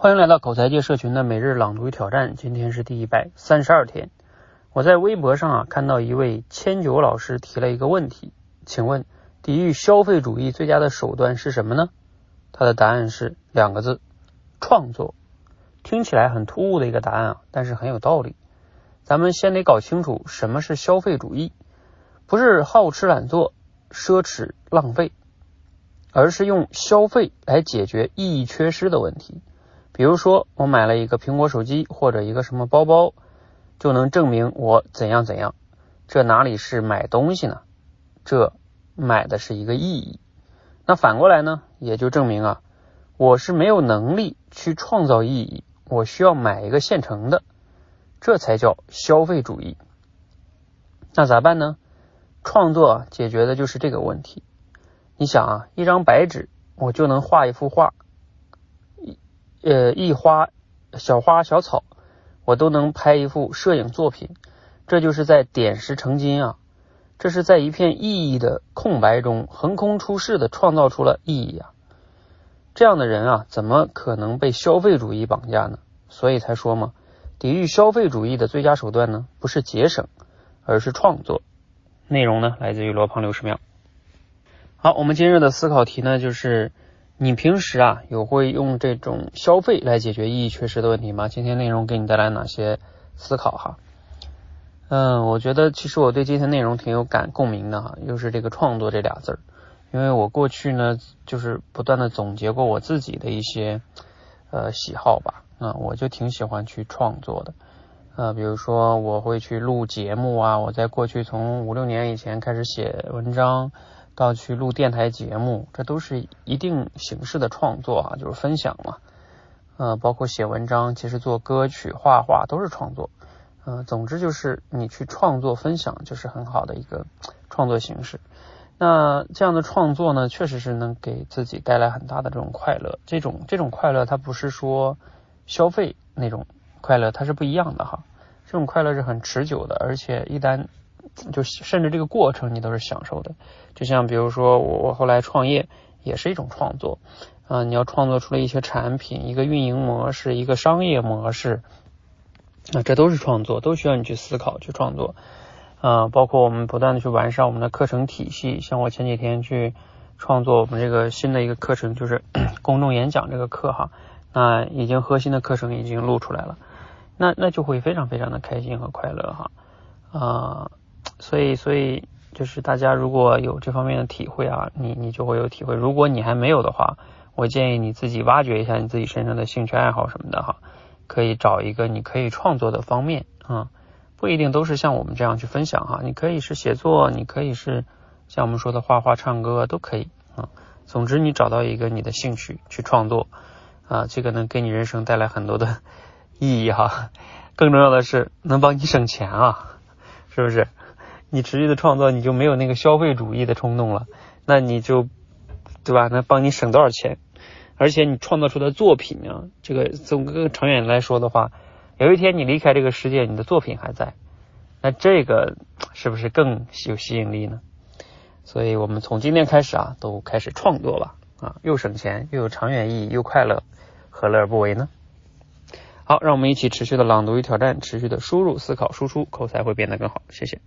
欢迎来到口才界社群的每日朗读与挑战，今天是第一百三十二天。我在微博上啊看到一位千九老师提了一个问题，请问抵御消费主义最佳的手段是什么呢？他的答案是两个字：创作。听起来很突兀的一个答案啊，但是很有道理。咱们先得搞清楚什么是消费主义，不是好吃懒做、奢侈浪费，而是用消费来解决意义缺失的问题。比如说，我买了一个苹果手机或者一个什么包包，就能证明我怎样怎样。这哪里是买东西呢？这买的是一个意义。那反过来呢，也就证明啊，我是没有能力去创造意义，我需要买一个现成的，这才叫消费主义。那咋办呢？创作解决的就是这个问题。你想啊，一张白纸，我就能画一幅画。呃，一花小花小草，我都能拍一幅摄影作品，这就是在点石成金啊！这是在一片意义的空白中横空出世的创造出了意义啊！这样的人啊，怎么可能被消费主义绑架呢？所以才说嘛，抵御消费主义的最佳手段呢，不是节省，而是创作。内容呢，来自于罗胖六十秒。好，我们今日的思考题呢，就是。你平时啊有会用这种消费来解决意义缺失的问题吗？今天内容给你带来哪些思考哈？嗯，我觉得其实我对今天内容挺有感共鸣的哈，又是这个创作这俩字儿，因为我过去呢就是不断的总结过我自己的一些呃喜好吧，啊，我就挺喜欢去创作的，呃，比如说我会去录节目啊，我在过去从五六年以前开始写文章。到去录电台节目，这都是一定形式的创作啊，就是分享嘛。呃，包括写文章，其实做歌曲、画画都是创作。呃，总之就是你去创作分享，就是很好的一个创作形式。那这样的创作呢，确实是能给自己带来很大的这种快乐。这种这种快乐，它不是说消费那种快乐，它是不一样的哈。这种快乐是很持久的，而且一旦就甚至这个过程你都是享受的，就像比如说我我后来创业也是一种创作。啊，你要创作出了一些产品，一个运营模式，一个商业模式，啊，这都是创作，都需要你去思考去创作。啊，包括我们不断的去完善我们的课程体系，像我前几天去创作我们这个新的一个课程，就是 公众演讲这个课哈，那已经核心的课程已经录出来了，那那就会非常非常的开心和快乐哈。啊。所以，所以就是大家如果有这方面的体会啊，你你就会有体会。如果你还没有的话，我建议你自己挖掘一下你自己身上的兴趣爱好什么的哈，可以找一个你可以创作的方面啊，不一定都是像我们这样去分享哈，你可以是写作，你可以是像我们说的画画、唱歌都可以啊。总之，你找到一个你的兴趣去创作啊，这个能给你人生带来很多的意义哈。更重要的是，能帮你省钱啊，是不是？你持续的创作，你就没有那个消费主义的冲动了，那你就，对吧？那帮你省多少钱？而且你创造出的作品啊，这个从更长远来说的话，有一天你离开这个世界，你的作品还在，那这个是不是更有吸引力呢？所以我们从今天开始啊，都开始创作吧，啊，又省钱，又有长远意义，又快乐，何乐而不为呢？好，让我们一起持续的朗读与挑战，持续的输入、思考、输出，口才会变得更好。谢谢。